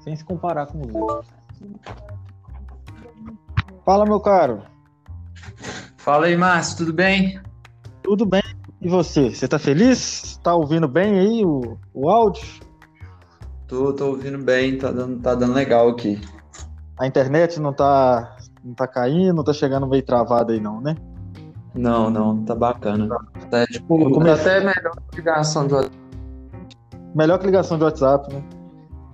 sem se comparar com os outros. Fala, meu caro. Fala aí, Márcio, tudo bem? Tudo bem. E você? Você tá feliz? Tá ouvindo bem aí o, o áudio? Tô, tô ouvindo bem, tá dando, tá dando legal aqui. A internet não tá, não tá caindo, não tá chegando meio travada aí não, né? Não, não, tá bacana. Tá, tipo, comecei... até melhor que ligação de WhatsApp. Melhor que ligação de WhatsApp, né?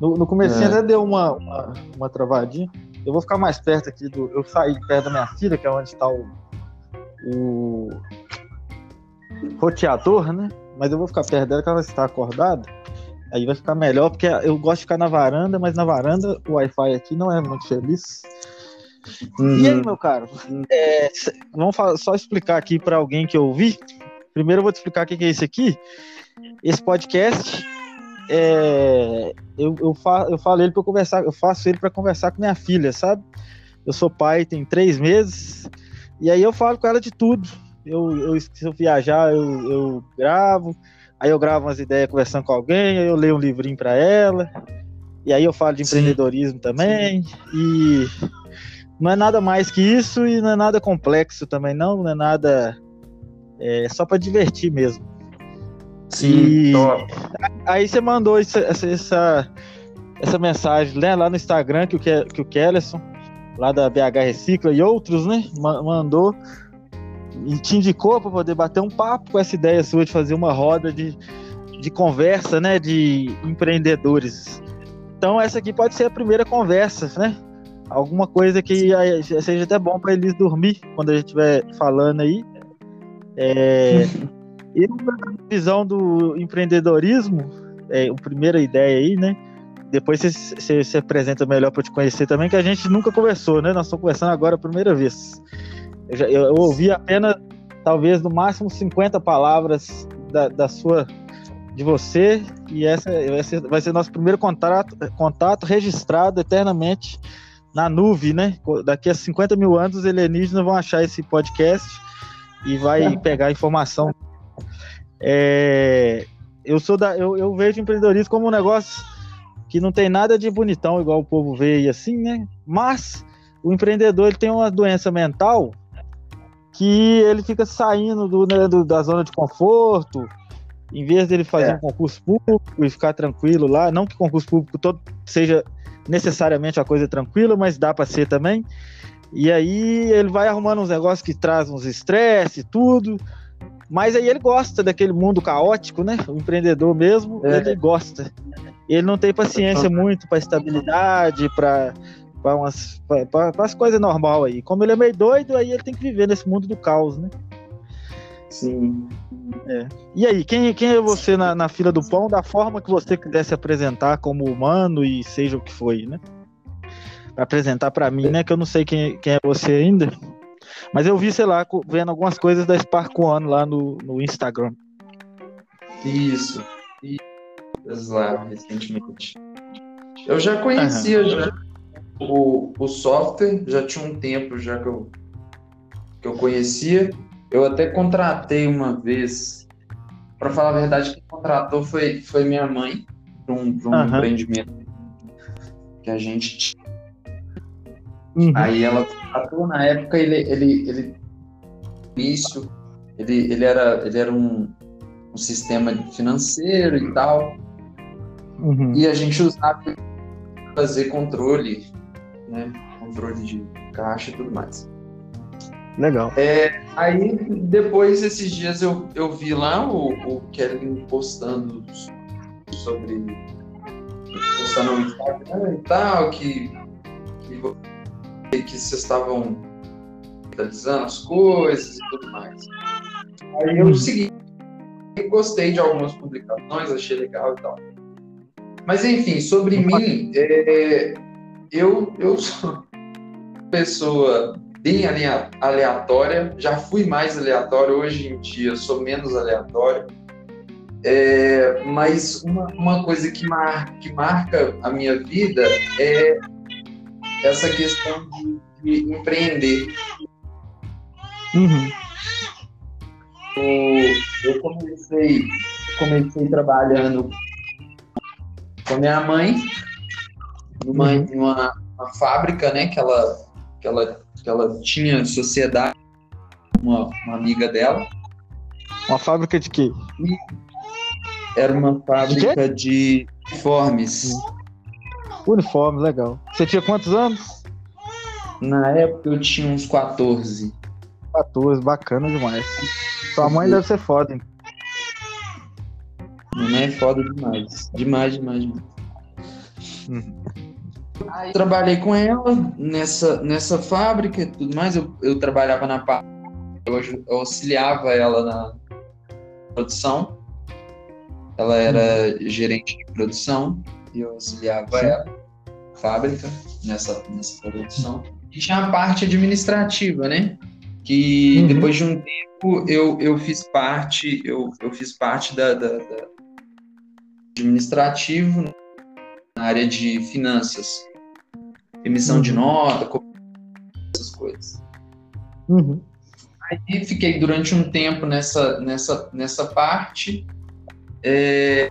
No, no começo é. até deu uma, uma, uma, travadinha. Eu vou ficar mais perto aqui do. Eu saí perto da minha filha, que é onde está o, o roteador, né? Mas eu vou ficar perto dela que ela está acordada. Aí vai ficar melhor, porque eu gosto de ficar na varanda, mas na varanda o Wi-Fi aqui não é muito feliz. Uhum. E aí, meu caro? É, vamos só explicar aqui para alguém que ouvi. Primeiro eu vou te explicar o que é isso aqui. Esse podcast é, eu, eu, fa, eu falo ele para conversar, eu faço ele para conversar com minha filha, sabe? Eu sou pai, tem três meses, e aí eu falo com ela de tudo. Eu, eu se eu viajar, eu, eu gravo, aí eu gravo umas ideias conversando com alguém, aí eu leio um livrinho para ela, e aí eu falo de empreendedorismo Sim. também, e não é nada mais que isso e não é nada complexo também, não, não é nada. É só para divertir mesmo. Sim, e... Aí você mandou essa, essa, essa mensagem né, lá no Instagram que o, que o Kellerson, lá da BH Recicla e outros, né, mandou e te indicou para poder bater um papo com essa ideia sua de fazer uma roda de, de conversa, né, de empreendedores. Então essa aqui pode ser a primeira conversa, né? Alguma coisa que seja até bom para eles dormir quando a gente estiver falando aí. É, Eu, na visão do empreendedorismo, é, a primeira ideia aí, né? Depois você se apresenta melhor para te conhecer também, que a gente nunca conversou, né? Nós estamos conversando agora a primeira vez. Eu, já, eu, eu ouvi apenas, talvez, no máximo 50 palavras da, da sua de você e essa vai ser, vai ser nosso primeiro contato, contato registrado eternamente na nuvem, né? Daqui a 50 mil anos os alienígenas vão achar esse podcast e vai pegar informação é, eu sou da, eu, eu vejo empreendedorismo como um negócio que não tem nada de bonitão, igual o povo vê e assim, né? Mas o empreendedor ele tem uma doença mental que ele fica saindo do, né, do da zona de conforto, em vez dele fazer é. um concurso público e ficar tranquilo lá, não que concurso público todo seja necessariamente a coisa tranquila, mas dá para ser também. E aí ele vai arrumando uns negócios que trazem uns estresse e tudo. Mas aí ele gosta daquele mundo caótico, né? O empreendedor mesmo, é. ele gosta. Ele não tem paciência muito para estabilidade, para para as coisas normal aí. Como ele é meio doido, aí ele tem que viver nesse mundo do caos, né? Sim. É. E aí, quem, quem é você na, na fila do pão, da forma que você quiser se apresentar como humano e seja o que foi, né? Pra apresentar para mim, né? Que eu não sei quem, quem é você ainda. Mas eu vi, sei lá, vendo algumas coisas da Spark One lá no, no Instagram. Isso. Isso lá, recentemente. Eu já conhecia uhum. já o, o software, já tinha um tempo já que eu, que eu conhecia. Eu até contratei uma vez, para falar a verdade, quem contratou foi, foi minha mãe, para um, um uhum. empreendimento que a gente tinha Uhum. Aí ela contratou, na época ele, ele, ele início, ele, ele era, ele era um, um sistema financeiro e tal. Uhum. E a gente usava fazer controle, né? Controle de caixa e tudo mais. Legal. É, aí depois esses dias eu, eu vi lá o, o Kevin postando sobre postando no Instagram e tal, que, que que vocês estavam realizando as coisas e tudo mais. Aí eu segui, gostei de algumas publicações, achei legal e tal. Mas enfim, sobre mim, é, eu, eu sou uma pessoa bem aleatória, já fui mais aleatório, hoje em dia sou menos aleatório. É, mas uma, uma coisa que, mar, que marca a minha vida é essa questão de, de empreender. Uhum. Eu, eu comecei, comecei trabalhando com a minha mãe numa, uhum. numa uma fábrica, né, que ela, que ela, que ela tinha sociedade, uma, uma amiga dela. Uma fábrica de quê? Era uma fábrica de, de uniformes. Uniforme, legal. Você tinha quantos anos? Na época eu tinha uns 14. 14, bacana demais. Sua mãe deve ser foda, hein? Minha mãe é foda demais. Demais, demais, demais. Uhum. Aí, trabalhei com ela nessa, nessa fábrica e tudo mais. Eu, eu trabalhava na parte. Eu, eu auxiliava ela na produção. Ela era uhum. gerente de produção e eu auxiliava Sim. ela, fábrica, nessa, nessa produção. E tinha a parte administrativa, né? Que uhum. depois de um tempo eu, eu fiz parte, eu, eu fiz parte da, da, da administrativo na área de finanças, emissão uhum. de nota, essas coisas. Uhum. Aí fiquei durante um tempo nessa, nessa, nessa parte. É,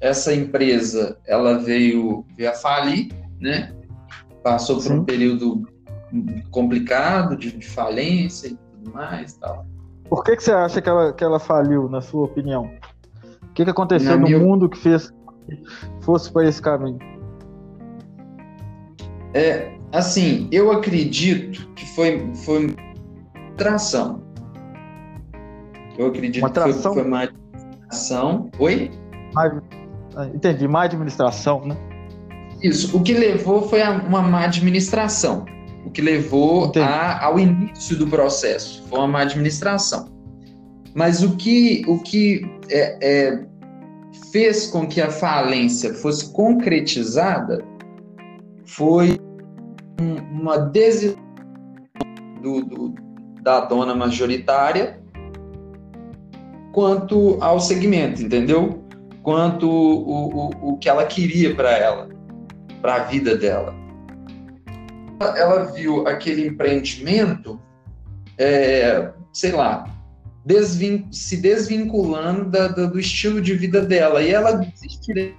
essa empresa ela veio, veio a falir, né? Passou por Sim. um período complicado de, de, falência e tudo mais, tal. Por que, que você acha que ela, que ela faliu, na sua opinião? O que, que aconteceu na no minha... mundo que fez fosse para esse caminho? É, assim, eu acredito que foi, foi uma atração. Eu acredito que foi, foi uma atração. Oi? Ah, entendi, má administração, né? Isso. O que levou foi a, uma má administração. O que levou a, ao início do processo foi uma má administração. Mas o que, o que é, é, fez com que a falência fosse concretizada foi uma decisão do, do, da dona majoritária quanto ao segmento, entendeu? Quanto o, o, o que ela queria para ela, para a vida dela. Ela viu aquele empreendimento, é, sei lá, desvin se desvinculando da, da, do estilo de vida dela. E ela desistiu.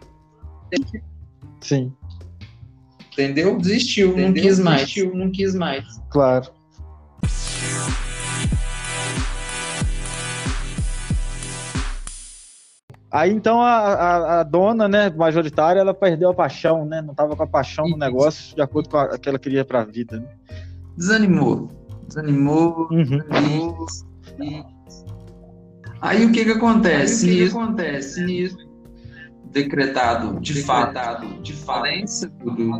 Sim. Entendeu? Desistiu, Entendeu? não quis mais. Desistiu, não quis mais. Claro. Aí então a, a, a, dona, né, majoritária, ela perdeu a paixão, né? Não estava com a paixão no negócio de acordo com a, que ela queria para a vida. Né? Desanimou. Desanimou. Uhum. desanimou e Aí o que que acontece? Aí, o que, que acontece nisso? Decretado de decretado fato de falência do, do, do,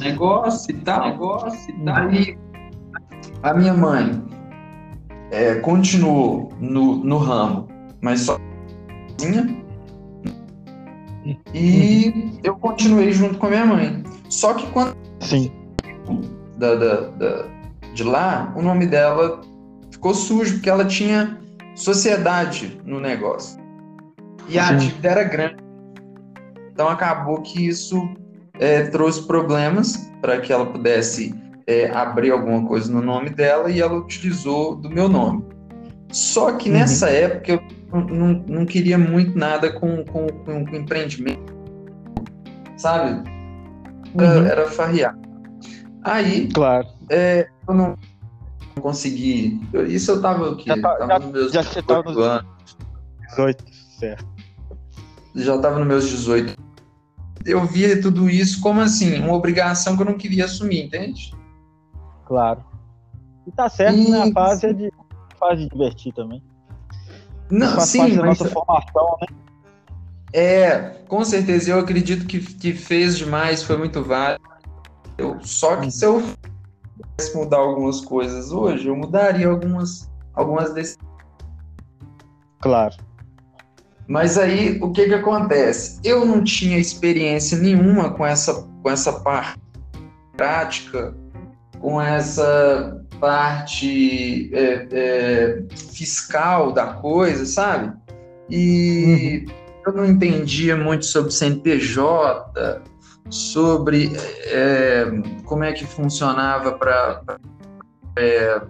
negócio e tal. Negócio e tal. Aí a minha mãe é, continuou no, no ramo, mas sozinha. E eu continuei junto com a minha mãe. Só que quando. Sim. Da, da, da, de lá, o nome dela ficou sujo, porque ela tinha sociedade no negócio. E a dívida era grande. Então acabou que isso é, trouxe problemas para que ela pudesse é, abrir alguma coisa no nome dela e ela utilizou do meu nome. Só que uhum. nessa época eu não, não queria muito nada com, com, com, com empreendimento, sabe? Era, uhum. era farrear. Aí, claro. É, eu não consegui. Isso eu tava aqui. Já, tá, tava já, nos meus já 18 tava nos anos. 18, certo. Já tava nos meus 18. Eu via tudo isso como assim, uma obrigação que eu não queria assumir, entende? Claro. E tá certo, e... né? A fase é de, fase de divertir também. Não, sim, parte da nossa formação, né? É, com certeza. Eu acredito que, que fez demais, foi muito válido. Eu, só que uhum. se eu pudesse mudar algumas coisas hoje, eu mudaria algumas, algumas decisões. Claro. Mas aí, o que que acontece? Eu não tinha experiência nenhuma com essa, com essa parte prática, com essa parte é, é, fiscal da coisa, sabe? E uhum. eu não entendia muito sobre CNPJ, sobre é, como é que funcionava para é,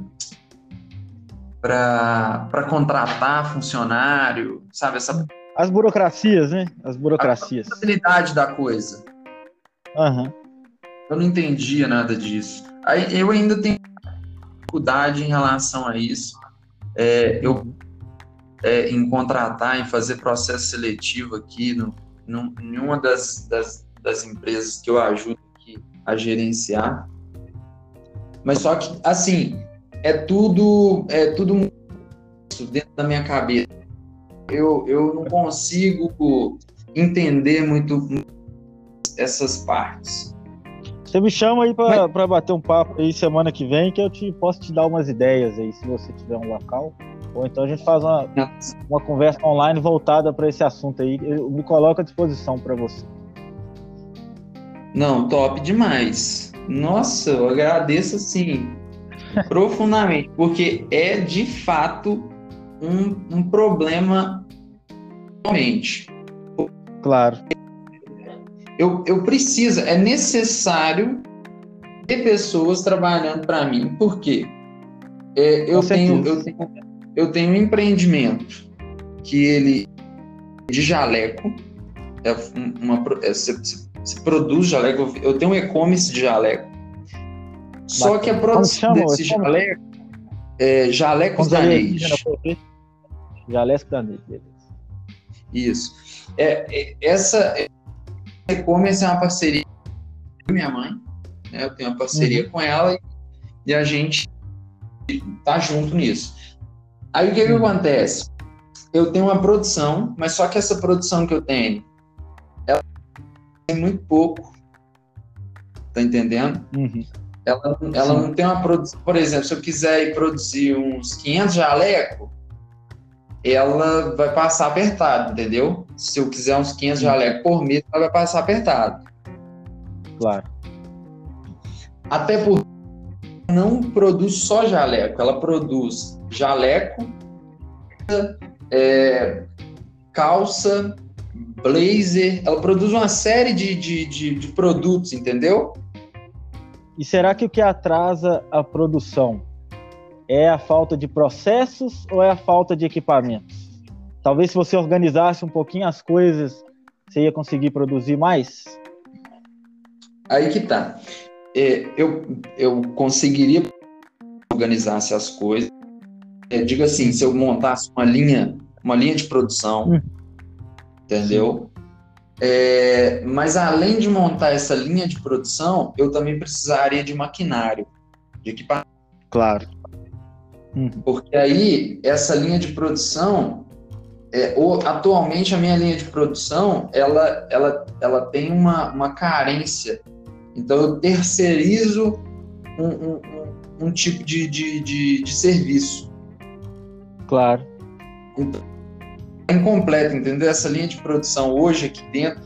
para contratar funcionário, sabe? Essa As burocracias, né? As burocracias. A facilidade da coisa. Uhum. Eu não entendia nada disso. Aí, eu ainda tenho dificuldade em relação a isso. É, eu é, em contratar, em fazer processo seletivo aqui no, no, em uma das, das, das empresas que eu ajudo aqui a gerenciar. Mas só que, assim, é tudo, é tudo dentro da minha cabeça. Eu, eu não consigo entender muito essas partes. Você me chama aí para Mas... bater um papo aí semana que vem, que eu te posso te dar umas ideias aí, se você tiver um local. Ou então a gente faz uma, uma conversa online voltada para esse assunto aí. Eu me coloco à disposição para você. Não, top demais. Nossa, eu agradeço assim profundamente, porque é de fato um, um problema realmente. Claro. Eu, eu preciso, é necessário ter pessoas trabalhando para mim, porque é, eu, tenho, eu, tenho, eu tenho um empreendimento que ele de jaleco, é uma, é, se, se, produz jaleco, eu tenho um e-commerce de jaleco. Só que a produção desse jaleco é jalecos danês. Jalecos danês, beleza. Isso. É, é, essa e-commerce é uma parceria com minha mãe, né? Eu tenho uma parceria uhum. com ela e, e, a gente tá junto nisso. Aí o que, uhum. que acontece? Eu tenho uma produção, mas só que essa produção que eu tenho, ela tem muito pouco. Tá entendendo? Uhum. Ela, ela não tem uma produção. Por exemplo, se eu quiser ir produzir uns 500 jaleco, ela vai passar apertado, entendeu? Se eu quiser uns 500 jaleco por mês, ela vai passar apertado. Claro. Até porque não produz só jaleco, ela produz jaleco, é, calça, blazer, ela produz uma série de, de, de, de produtos, entendeu? E será que o que atrasa a produção é a falta de processos ou é a falta de equipamentos? Talvez se você organizasse um pouquinho as coisas, você ia conseguir produzir mais? Aí que tá. É, eu, eu conseguiria organizasse as coisas. É, diga assim, se eu montasse uma linha, uma linha de produção, hum. entendeu? É, mas além de montar essa linha de produção, eu também precisaria de maquinário, de equipamento. Claro. Uhum. Porque aí, essa linha de produção, é, atualmente a minha linha de produção, ela, ela, ela tem uma, uma carência. Então, eu terceirizo um, um, um, um tipo de, de, de, de serviço. Claro. Então, incompleta, entendeu? Essa linha de produção hoje aqui dentro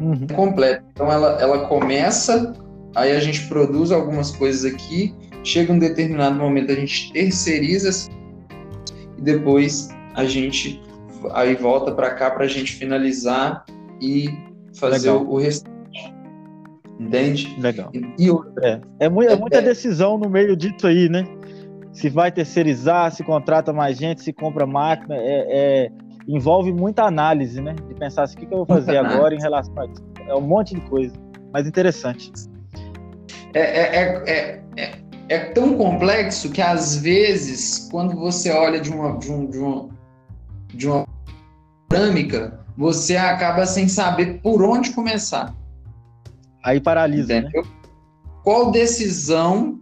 uhum. é completa. Então ela, ela começa, aí a gente produz algumas coisas aqui, chega um determinado momento a gente terceiriza e depois a gente aí volta para cá para a gente finalizar e fazer o, o restante. Entende? Legal. E, é, é, muita, é muita decisão no meio disso aí, né? se vai terceirizar, se contrata mais gente, se compra máquina, é, é envolve muita análise, né? De pensar assim, o que, que eu vou fazer agora análise. em relação a isso. É um monte de coisa, mas interessante. É, é, é, é, tão complexo que às vezes, quando você olha de uma, de, um, de uma, de uma dinâmica, você acaba sem saber por onde começar. Aí paralisa, né? Qual decisão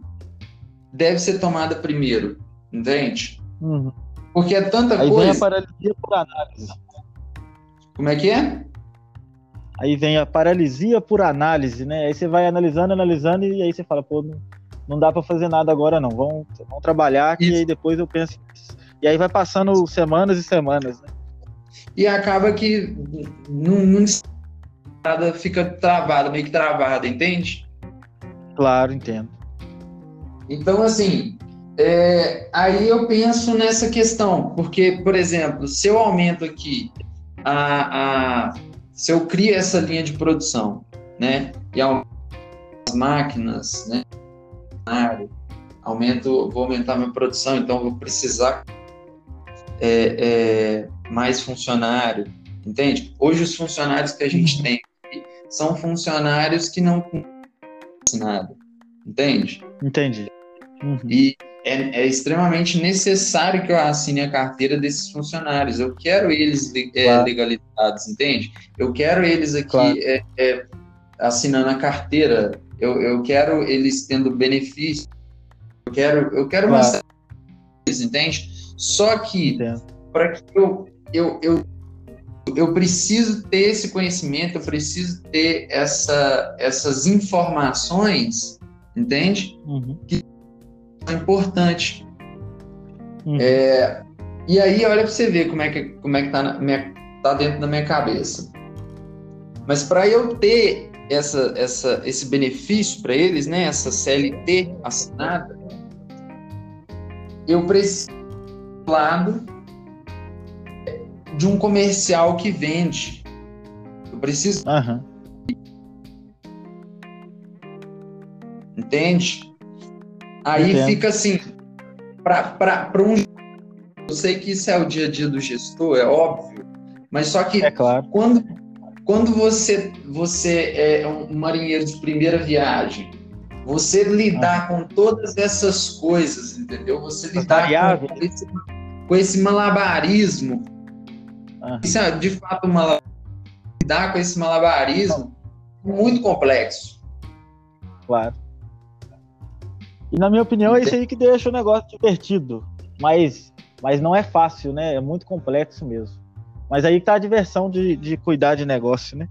deve ser tomada primeiro, entende? Uhum. Porque é tanta Aí coisa. Aí vem a paralisia por análise. Como é que é? Aí vem a paralisia por análise, né? Aí você vai analisando, analisando, e aí você fala, pô, não, não dá para fazer nada agora, não. Vamos, vamos trabalhar, e aí depois eu penso. E aí vai passando semanas e semanas, né? E acaba que não, não nada fica travado, meio que travado, entende? Claro, entendo. Então, assim, é, aí eu penso nessa questão, porque, por exemplo, se eu aumento aqui a, a se eu crio essa linha de produção, né, e aumento as máquinas, né, aumento, vou aumentar minha produção, então vou precisar é, é, mais funcionário, entende? Hoje os funcionários que a gente uhum. tem são funcionários que não nada, entende? Entendi. Uhum. E é, é, extremamente necessário que eu assine a carteira desses funcionários. Eu quero eles é, claro. legalizados, entende? Eu quero eles aqui claro. é, é, assinando a carteira. Eu, eu quero eles tendo benefício. Eu quero, eu quero claro. uma entende? Só que para que eu, eu, eu eu preciso ter esse conhecimento, eu preciso ter essa, essas informações, entende? Uhum. Que é importante. Uhum. É, e aí, olha para você ver como é que, como é que tá, na, minha, tá dentro da minha cabeça. Mas para eu ter essa, essa, esse benefício para eles, né, essa CLT assinada, eu preciso lado de um comercial que vende. Eu preciso. Uhum. Entende? Aí Entendo. fica assim, para um. Eu sei que isso é o dia a dia do gestor, é óbvio, mas só que é claro. quando, quando você, você é um marinheiro de primeira viagem, você lidar com todas essas coisas, entendeu? Você lidar com esse, com esse malabarismo. Isso é, de fato, uma lidar com esse malabarismo muito complexo. Claro. E na minha opinião é isso aí que deixa o negócio divertido. Mas, mas não é fácil, né? É muito complexo mesmo. Mas aí tá a diversão de, de cuidar de negócio, né?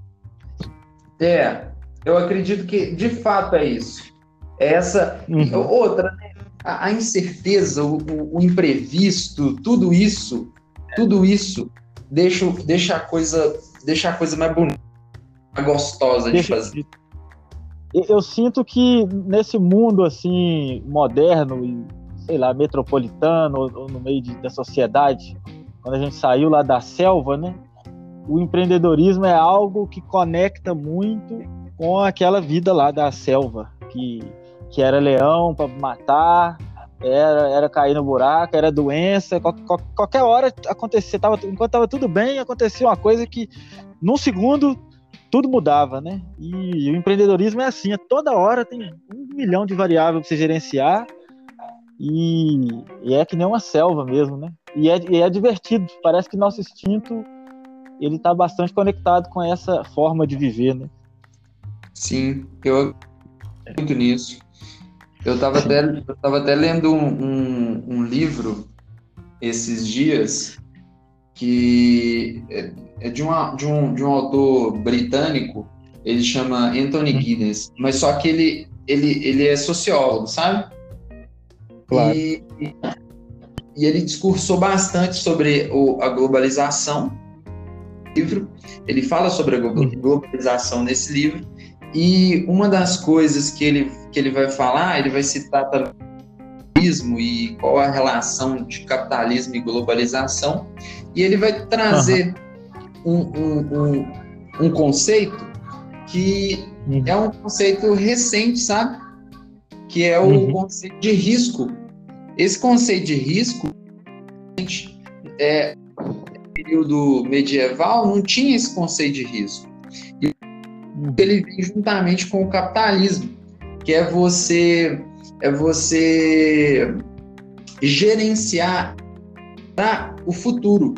É, eu acredito que de fato é isso. Essa uhum. outra, né? a, a, incerteza, o, o, imprevisto, tudo isso, tudo isso deixa, deixa a coisa deixa a coisa mais bonita, mais gostosa de deixa, fazer. Eu sinto que nesse mundo assim moderno e sei lá metropolitano ou, no meio de, da sociedade, quando a gente saiu lá da selva, né? O empreendedorismo é algo que conecta muito com aquela vida lá da selva, que, que era leão para matar, era, era cair no buraco, era doença, qualquer, qualquer hora acontecia, tava, enquanto estava tudo bem, acontecia uma coisa que num segundo tudo mudava, né? E, o empreendedorismo é assim, a toda hora tem um milhão de variáveis para você gerenciar e, e, é que nem uma selva mesmo, né? E é, e é divertido, parece que nosso instinto ele está bastante conectado com essa forma de viver, né? Sim, eu muito nisso. Eu estava até, eu tava até lendo um, um, um, livro esses dias que é, é de, uma, de, um, de um autor britânico, ele chama Anthony Guinness, mas só que ele, ele, ele é sociólogo, sabe? Claro. E, e ele discursou bastante sobre o, a globalização. Livro. Ele fala sobre a globalização nesse livro e uma das coisas que ele, que ele vai falar, ele vai citar capitalismo e qual a relação de capitalismo e globalização, e ele vai trazer uhum. um, um, um, um, conceito que uhum. é um conceito recente, sabe? Que é o uhum. conceito de risco. Esse conceito de risco, é, no período medieval, não tinha esse conceito de risco ele vem juntamente com o capitalismo, que é você é você gerenciar o futuro.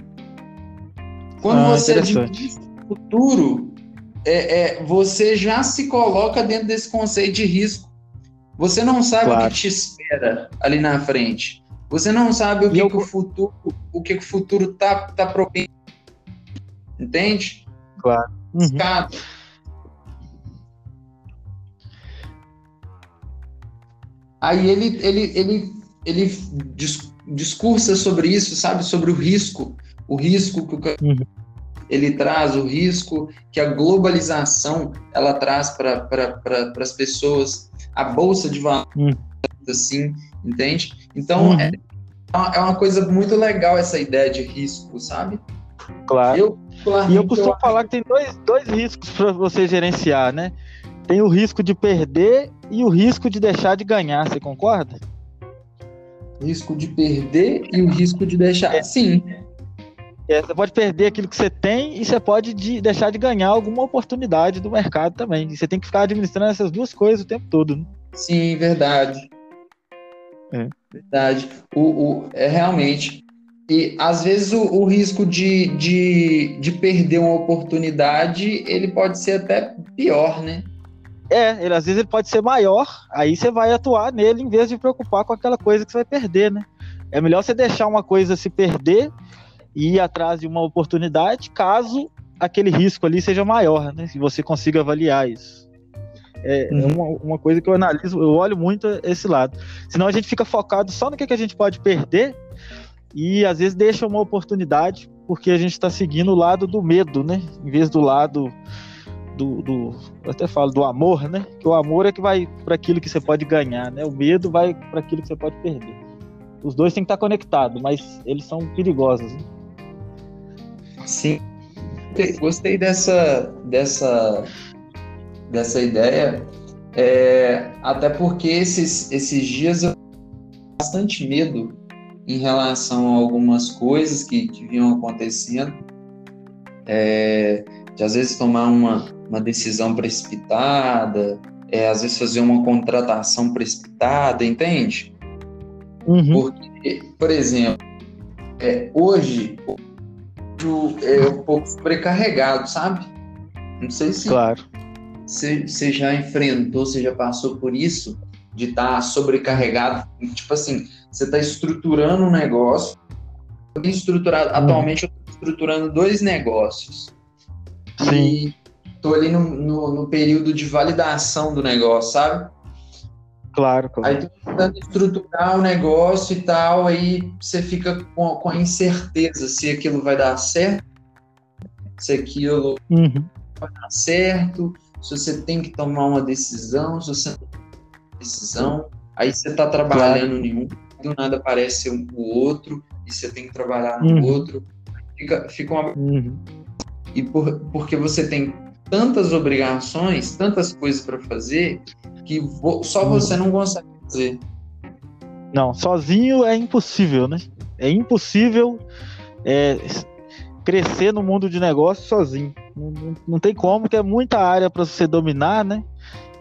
Quando ah, você administra o futuro, é, é, você já se coloca dentro desse conceito de risco. Você não sabe claro. o que te espera ali na frente. Você não sabe o que, eu... que o futuro, o que, que o futuro tá, tá propenso. Entende? Claro. Uhum. Aí ele, ele, ele, ele discursa sobre isso, sabe? Sobre o risco, o risco que o, uhum. Ele traz, o risco que a globalização ela traz para pra, as pessoas, a bolsa de valores, uhum. assim, entende? Então uhum. é, é uma coisa muito legal essa ideia de risco, sabe? Claro. Eu, e eu costumo eu... falar que tem dois, dois riscos para você gerenciar, né? Tem o risco de perder e o risco de deixar de ganhar, você concorda? Risco de perder e o risco de deixar. É. Sim. É, você pode perder aquilo que você tem e você pode de, deixar de ganhar alguma oportunidade do mercado também. E você tem que ficar administrando essas duas coisas o tempo todo. Né? Sim, verdade. É. Verdade. O, o, é realmente. E às vezes o, o, risco de, de, de perder uma oportunidade ele pode ser até pior, né? É, ele, às vezes ele pode ser maior, aí você vai atuar nele em vez de preocupar com aquela coisa que você vai perder, né? É melhor você deixar uma coisa se perder e ir atrás de uma oportunidade, caso aquele risco ali seja maior, né? Se você consiga avaliar isso. É, é uhum. uma, uma, coisa que eu analiso, eu olho muito esse lado. Senão a gente fica focado só no que, que a gente pode perder e às vezes deixa uma oportunidade porque a gente está seguindo o lado do medo, né? Em vez do lado do, do eu até falo do amor, né? Que o amor é que vai para aquilo que você pode ganhar, né? O medo vai para aquilo que você pode perder. Os dois têm que estar conectados, mas eles são perigosos. Né? Sim. Gostei dessa, dessa, dessa ideia, é, até porque esses, esses dias eu tenho bastante medo em relação a algumas coisas que, que vinham acontecendo, é, de às vezes tomar uma, uma decisão precipitada, é, às vezes fazer uma contratação precipitada, entende? Uhum. Porque, por exemplo, é, hoje é um pouco sobrecarregado, sabe? Não sei se claro. você, já enfrentou, você já passou por isso, de estar tá sobrecarregado. Tipo assim, você está estruturando um negócio. Estruturado, hum. Atualmente eu estou estruturando dois negócios. Sim. E estou ali no, no, no período de validação do negócio, sabe? Claro, claro. Aí tu tentando estruturar o negócio e tal, aí você fica com, com a incerteza se aquilo vai dar certo, se aquilo uhum. vai dar certo, se você tem que tomar uma decisão, se você não tem decisão, aí você está trabalhando claro. em um, do nada aparece um, o outro, e você tem que trabalhar no uhum. outro. Fica, fica uma. Uhum. E por, porque você tem tantas obrigações, tantas coisas para fazer, que só você não consegue fazer. Não, sozinho é impossível, né? É impossível é, crescer no mundo de negócio sozinho. Não, não, não tem como, que é muita área para você dominar, né?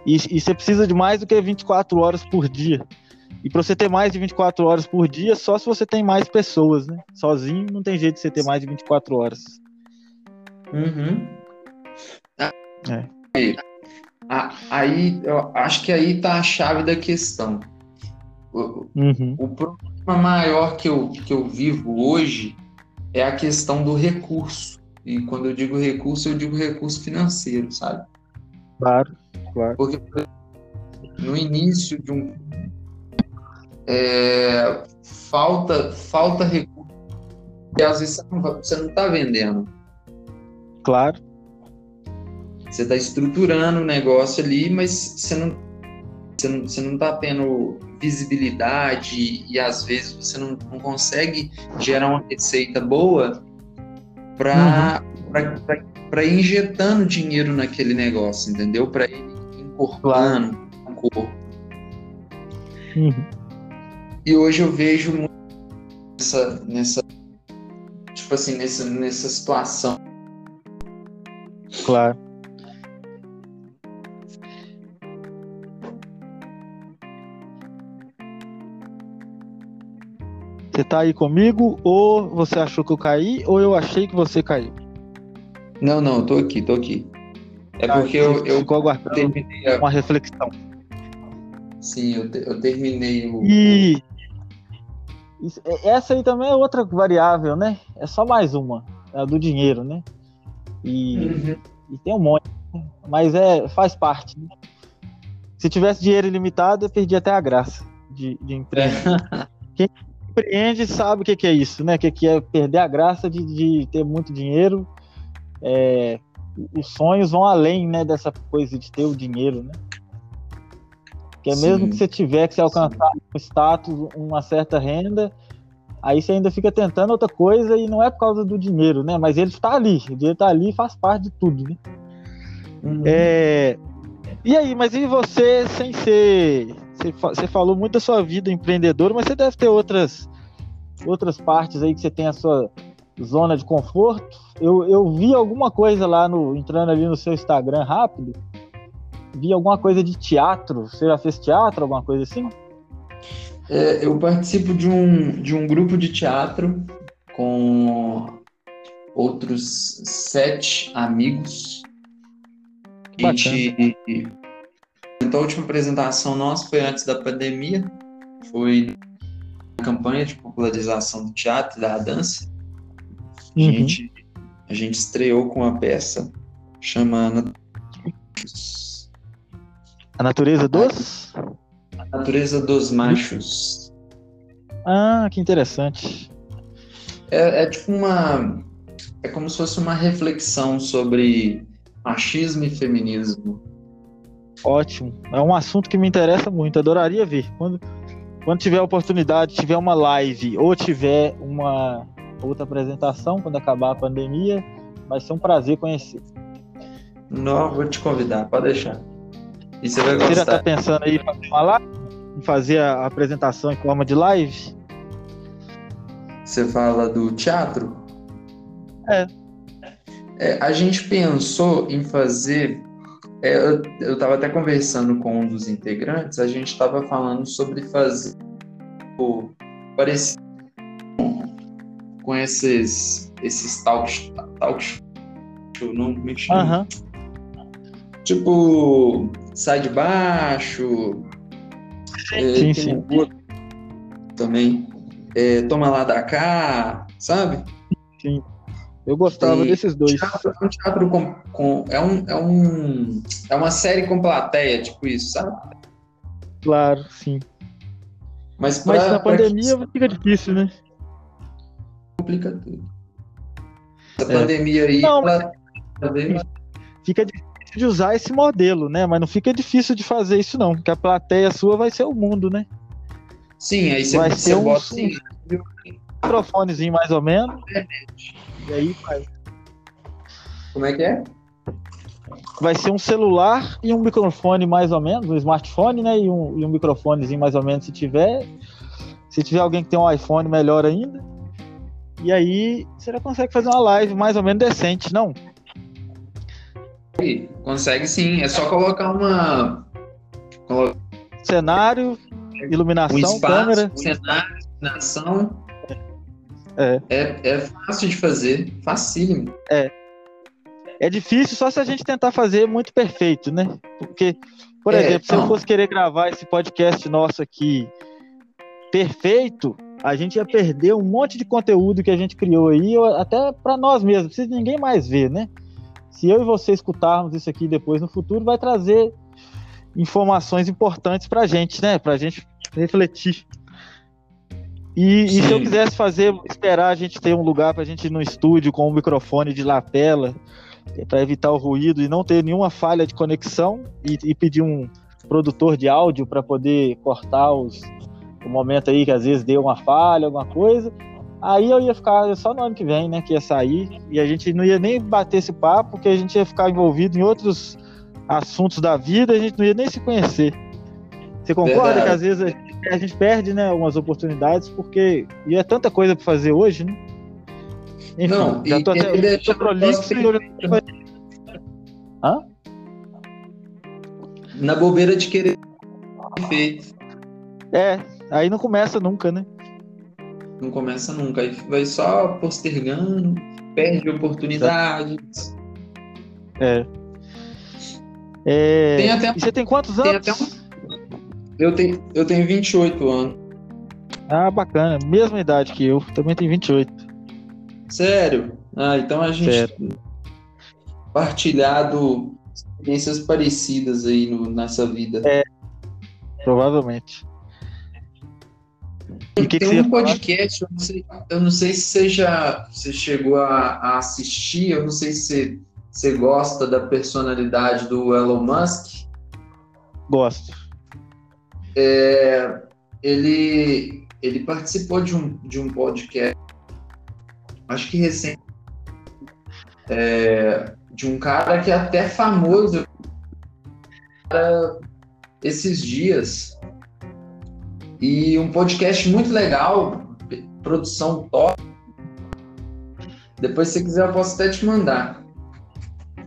E, e, você precisa de mais do que 24 horas por dia. E para você ter mais de 24 horas por dia, só se você tem mais pessoas, né? Sozinho não tem jeito de você ter mais de 24 horas. Uhum. É. Aí, eu acho que aí tá a chave da questão. O, uhum. o problema maior que eu, que eu vivo hoje é a questão do recurso. E quando eu digo recurso, eu digo recurso financeiro, sabe? Claro, claro. Porque no início de um. É, falta, falta recurso. E às vezes você não está vendendo. Claro. Você está estruturando o negócio ali, mas você não, você não, você não tá tendo visibilidade e às vezes você não, não consegue gerar uma receita boa para uhum. ir injetando dinheiro naquele negócio, entendeu? Para ir incorporando o corpo. Uhum. E hoje eu vejo muito nessa, nessa tipo assim, nessa, nessa situação. Claro. Você tá aí comigo ou você achou que eu caí ou eu achei que você caiu? Não, não, tô aqui, tô aqui. É ah, porque eu, eu ficou aguardando terminei a... uma reflexão. Sim, eu, te, eu terminei o. E essa aí também é outra variável, né? É só mais uma, é a do dinheiro, né? E, uhum. e tem um monte, né? mas é faz parte. Né? Se tivesse dinheiro ilimitado, eu perdi até a graça de, de emprego. É. Quem empreende sabe o que, que é isso, né? O que, que é perder a graça de, de ter muito dinheiro. É, os sonhos vão além, né, dessa coisa de ter o dinheiro, né? Que é mesmo que você tiver que você alcançar um status, uma certa renda, aí você ainda fica tentando outra coisa e não é por causa do dinheiro, né? Mas ele está ali, o dinheiro está ali e faz parte de tudo, né? Uhum. É... E aí, mas e você sem ser você falou muito da sua vida empreendedora, mas você deve ter outras outras partes aí que você tem a sua zona de conforto. Eu, eu vi alguma coisa lá no entrando ali no seu Instagram rápido. Vi alguma coisa de teatro. Você já fez teatro, alguma coisa assim? É, eu participo de um, de um grupo de teatro com outros sete amigos. A gente, a última apresentação nossa foi antes da pandemia, foi a campanha de popularização do teatro e da dança. A, uhum. gente, a gente estreou com uma peça chamada A Natureza dos? A Natureza dos Machos. Ah, que interessante. É, é tipo uma. É como se fosse uma reflexão sobre machismo e feminismo. Ótimo. É um assunto que me interessa muito. Adoraria ver. Quando, quando tiver oportunidade, tiver uma live ou tiver uma outra apresentação, quando acabar a pandemia, vai ser um prazer conhecer. Não, vou te convidar, pode deixar. E você vai gostar. Você pensando aí em fazer uma live? Em fazer a apresentação em forma de live? Você fala do teatro? É. é a gente pensou em fazer. É, eu estava até conversando com um dos integrantes, a gente estava falando sobre fazer o parecido com esses esses talk, talk show, não me chama. Uhum. Tipo, sai de baixo. Sim, é, sim. também é, Toma Lá da Cá, sabe? Sim. Eu gostava e desses dois. Teatro, é um teatro com, com, é, um, é, um, é uma série com plateia, tipo isso, sabe? Claro, sim. Mas, pra, Mas na pandemia fica difícil, né? Complica tudo. Essa é. pandemia aí. Não, ela... Fica difícil de usar esse modelo, né? Mas não fica difícil de fazer isso, não, porque a plateia sua vai ser o mundo, né? Sim, aí você, vai ter um, bota assim. Um microfonezinho mais ou menos. E aí vai. Como é que é? Vai ser um celular e um microfone mais ou menos, um smartphone, né? E um, e um microfonezinho mais ou menos se tiver. Se tiver alguém que tem um iPhone, melhor ainda. E aí você já consegue fazer uma live mais ou menos decente, não? Consegue sim, é só colocar uma. Cenário, iluminação, espaço, câmera. Cenário, iluminação. É. é. É fácil de fazer, facílimo. É. É difícil só se a gente tentar fazer muito perfeito, né? Porque, por é, exemplo, se eu fosse querer gravar esse podcast nosso aqui perfeito, a gente ia perder um monte de conteúdo que a gente criou aí, até para nós mesmos, precisa de ninguém mais ver, né? Se eu e você escutarmos isso aqui depois no futuro, vai trazer informações importantes para a gente, né? Para a gente refletir. E, e, se eu quisesse fazer, esperar a gente ter um lugar para a gente ir no estúdio com um microfone de lapela, para evitar o ruído e não ter nenhuma falha de conexão, e, e pedir um produtor de áudio para poder cortar os, o momento aí que às vezes deu uma falha, alguma coisa. Aí eu ia ficar só no ano que vem, né? Que ia sair, e a gente não ia nem bater esse papo, porque a gente ia ficar envolvido em outros assuntos da vida, a gente não ia nem se conhecer. Você concorda Verdade. que às vezes a gente, perde, né, algumas oportunidades, porque e é tanta coisa para fazer hoje, né? Enfim, não, já tô até tô prolixo e Hã? Na bobeira de querer feito. É, aí não começa nunca, né? Não começa nunca, aí vai só postergando, perde oportunidades. É. é... Tem até... E você tem quantos anos? Tem até um... Eu tenho, eu tenho 28 anos. Ah, bacana. Mesma idade que eu. Também tenho 28. Sério? Ah, então a gente Sério. partilhado experiências parecidas aí no, nessa vida. É, provavelmente. E que Tem que um podcast, eu não, sei, eu não sei se você já você chegou a, a, assistir, eu não sei se você, você gosta da personalidade do Elon Musk. Gosto. É, ele, ele participou de um, de um podcast, acho que recente, é, de um cara que é até famoso esses dias e um podcast muito legal, produção top. Depois, se quiser, eu posso até te mandar.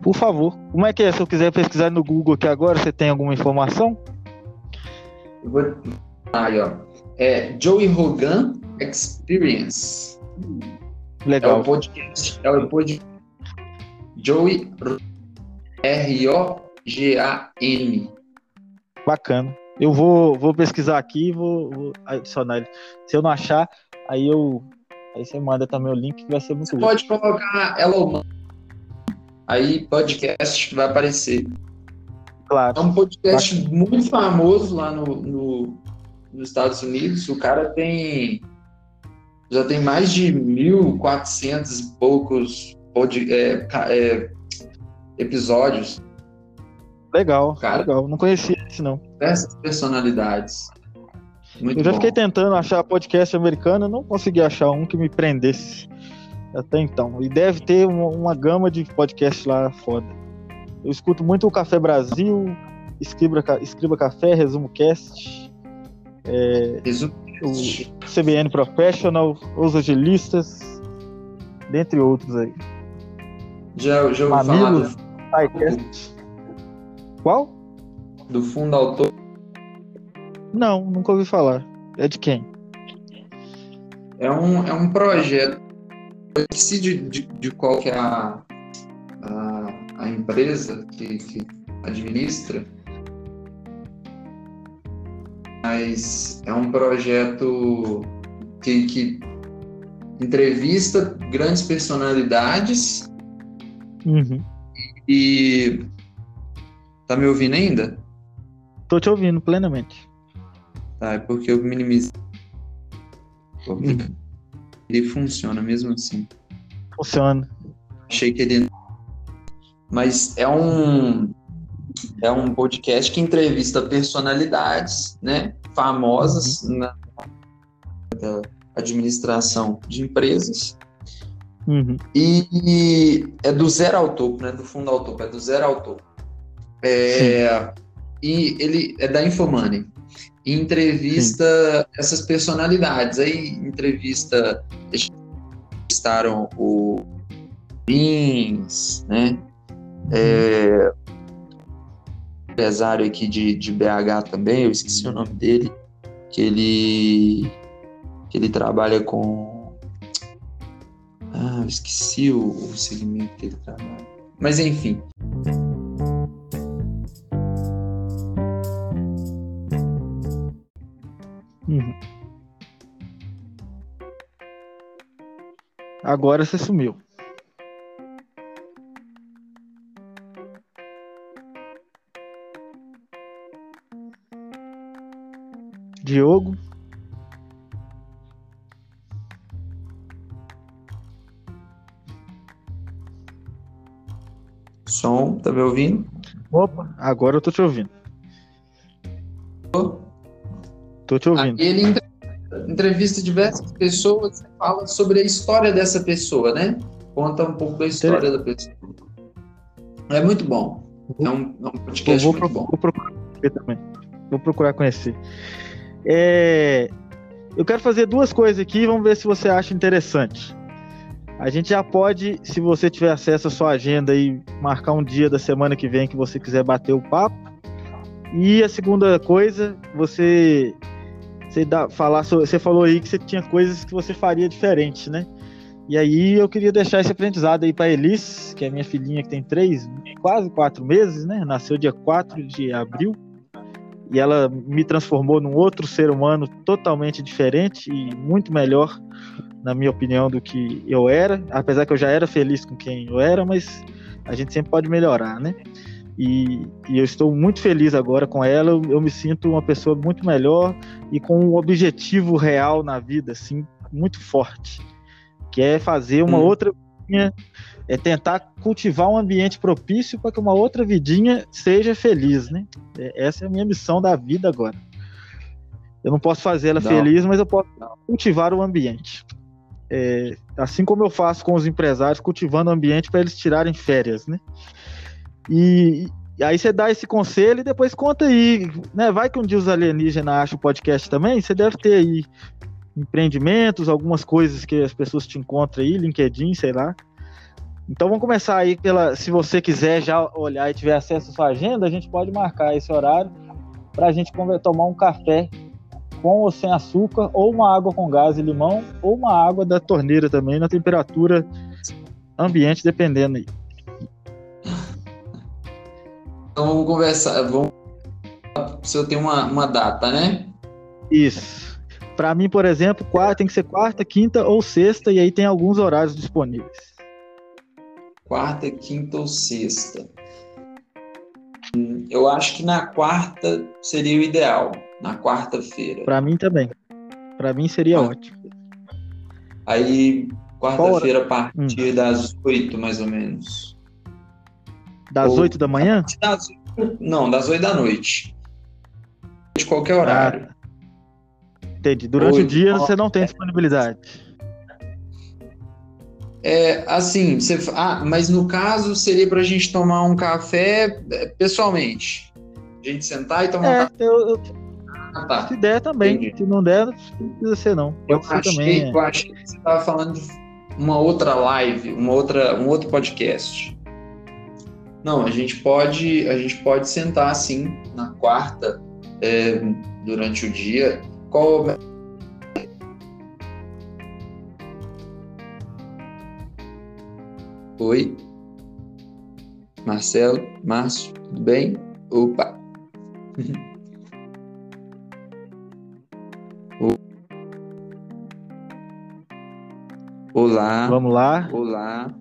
Por favor. Como é que é? Se eu quiser pesquisar no Google aqui agora, você tem alguma informação? Eu vou... Aí, ó. É Joey Rogan Experience. Legal. É o podcast. É o podcast. Joey R-O-G-A-N. Bacana. Eu vou, vou pesquisar aqui e vou, vou, adicionar ele. Se eu não achar, aí eu. Aí você manda também o link que vai ser muito Você pode colocar Elon Aí podcast vai aparecer. Claro. É um podcast Bacana. muito famoso lá no, no, nos Estados Unidos. O cara tem. Já tem mais de 1.400 e poucos pod, é, é, episódios. Legal, cara, legal. Não conhecia esse, não. Essas personalidades. Muito eu já bom. fiquei tentando achar podcast americano, não consegui achar um que me prendesse até então. E deve ter uma, uma gama de podcast lá foda. Eu escuto muito o Café Brasil, Escriba, Escriba Café, Resumo Cast, é, o CBN Professional, Os Agilistas, dentre outros aí. Já, já ouvi Mamilos, falar do... Qual? Do Fundo Autor. Não, nunca ouvi falar. É de quem? É um, é um projeto. Eu esqueci de, de, de qual que é a, a, empresa que, que administra, mas é um projeto que, que entrevista grandes personalidades uhum. e Tá me ouvindo ainda? Tô te ouvindo plenamente. Tá, é porque eu minimizo. Uhum. Ele funciona mesmo assim. Funciona. Achei que ele. Mas é um. É um podcast que entrevista personalidades, né? Famosas uhum. na da administração de empresas. Uhum. E, e, é do zero ao topo, né? Do fundo ao topo, é do zero ao topo. É, e ele é da Infomoney. E entrevista Sim. essas personalidades. Aí entrevista. Entrevistaram o Pins, né? É, empresário aqui de, de BH também, eu esqueci o nome dele, que ele que ele trabalha com ah, eu esqueci o, o segmento que ele trabalha. Mas enfim. Uhum. Agora você sumiu. Diogo. Som, tá me ouvindo? Opa, agora eu tô te ouvindo. Tô te ouvindo. Aí ele entrevista diversas pessoas e fala sobre a história dessa pessoa, né? Conta um pouco da história da pessoa. É muito bom. É um, é um podcast vou, muito bom. Vou procurar também. Vou procurar conhecer. É, eu quero fazer duas coisas aqui, vamos ver se você acha interessante. A gente já pode, se você tiver acesso à sua agenda e marcar um dia da semana que vem que você quiser bater o papo. E a segunda coisa, você você dá, falar sobre, você falou aí que você tinha coisas que você faria diferente, né? E aí eu queria deixar esse aprendizado aí para Elis, que é minha filhinha que tem três, quase quatro meses, né? Nasceu dia 4 de abril. E ela me transformou num outro ser humano totalmente diferente e muito melhor, na minha opinião, do que eu era. Apesar que eu já era feliz com quem eu era, mas a gente sempre pode melhorar, né? E, e, eu estou muito feliz agora com ela. Eu, eu, me sinto uma pessoa muito melhor e com um objetivo real na vida, assim, muito forte, que é fazer uma hum. outra vidinha, é tentar cultivar um ambiente propício para que uma outra vidinha seja feliz, né? É, essa é a minha missão da vida agora. Eu não posso fazer ela não. feliz, mas eu posso cultivar o ambiente. É, assim como eu faço com os empresários, cultivando o ambiente para eles tirarem férias, né? E, e, aí você dá esse conselho e depois conta aí, né? Vai que um dia os alienígenas acham o podcast também, você deve ter aí empreendimentos, algumas coisas que as pessoas te encontram aí, LinkedIn, sei lá. Então vamos começar aí pela. Se você quiser já olhar e tiver acesso à sua agenda, a gente pode marcar esse horário para a gente tomar um café com ou sem açúcar, ou uma água com gás e limão, ou uma água da torneira também, na temperatura ambiente, dependendo aí. Então vamos conversar. Vamos... Se eu tenho uma, uma data, né? Isso. Para mim, por exemplo, quarta, tem que ser quarta, quinta ou sexta, e aí tem alguns horários disponíveis. Quarta, quinta ou sexta. Eu acho que na quarta seria o ideal, na quarta-feira. Para mim também. Para mim seria ah. ótimo. Aí, quarta-feira, a partir hum. das oito, mais ou menos. Das oito da manhã? Das, não, das oito da noite. De qualquer horário. Ah, entendi. Durante o dia você não tem disponibilidade. É, assim, você, ah, mas no caso seria para a gente tomar um café é, pessoalmente. A gente sentar e tomar é, um café. Eu, eu, ah, tá. Se der também. Entendi. Se não der, não precisa ser, não. eu achei, também, é. eu achei que você estava falando de uma outra live, uma outra, um outro podcast. Não, a gente pode, a gente pode sentar assim na quarta é, durante o dia. Qual Oi. Marcelo, Márcio, tudo bem? Opa. Olá. Vamos lá. Olá.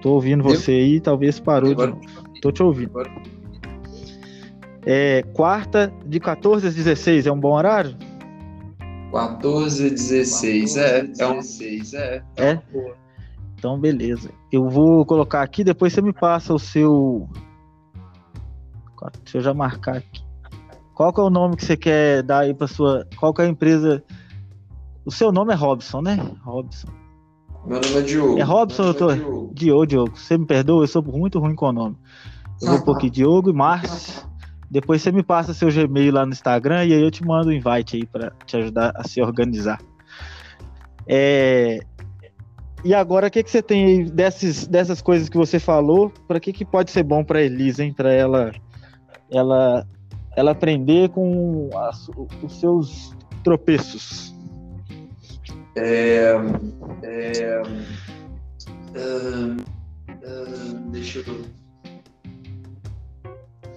Tô ouvindo você aí, talvez parou Agora... de. Tô te ouvindo. É, quarta, de 14 às 16, é um bom horário? 14 a 16, é, é um 6, é. É? Então, beleza. Eu vou colocar aqui, depois você me passa o seu. Deixa eu já marcar aqui. Qual que é o nome que você quer dar aí para sua. Qual que é a empresa? O seu nome é Robson, né? Robson. Meu nome é Diogo. É Robson, doutor? É Diogo. Diogo, Diogo. Você me perdoa, eu sou muito ruim com o nome. Eu vou pôr aqui Diogo e Márcio. Depois você me passa seu Gmail lá no Instagram e aí eu te mando o um invite aí para te ajudar a se organizar. É, e agora, o que, que você tem aí desses, dessas coisas que você falou? Para que, que pode ser bom para Elisa, hein? Para ela, ela, ela aprender com os seus tropeços. É, é, uh, uh, deixa eu.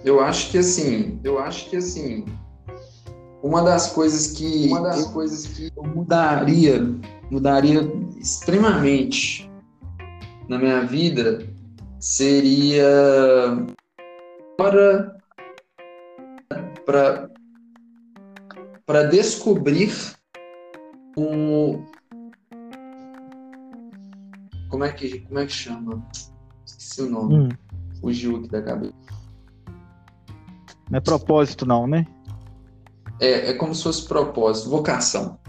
Eu acho que assim, eu acho que assim, uma das coisas que uma das coisas que eu mudaria mudaria extremamente na minha vida seria para para para descobrir um como é que como é que chama? Esqueci o nome. Hum. fugiu aqui da cabeça. Não é propósito não né? É, é como se fosse propósito vocação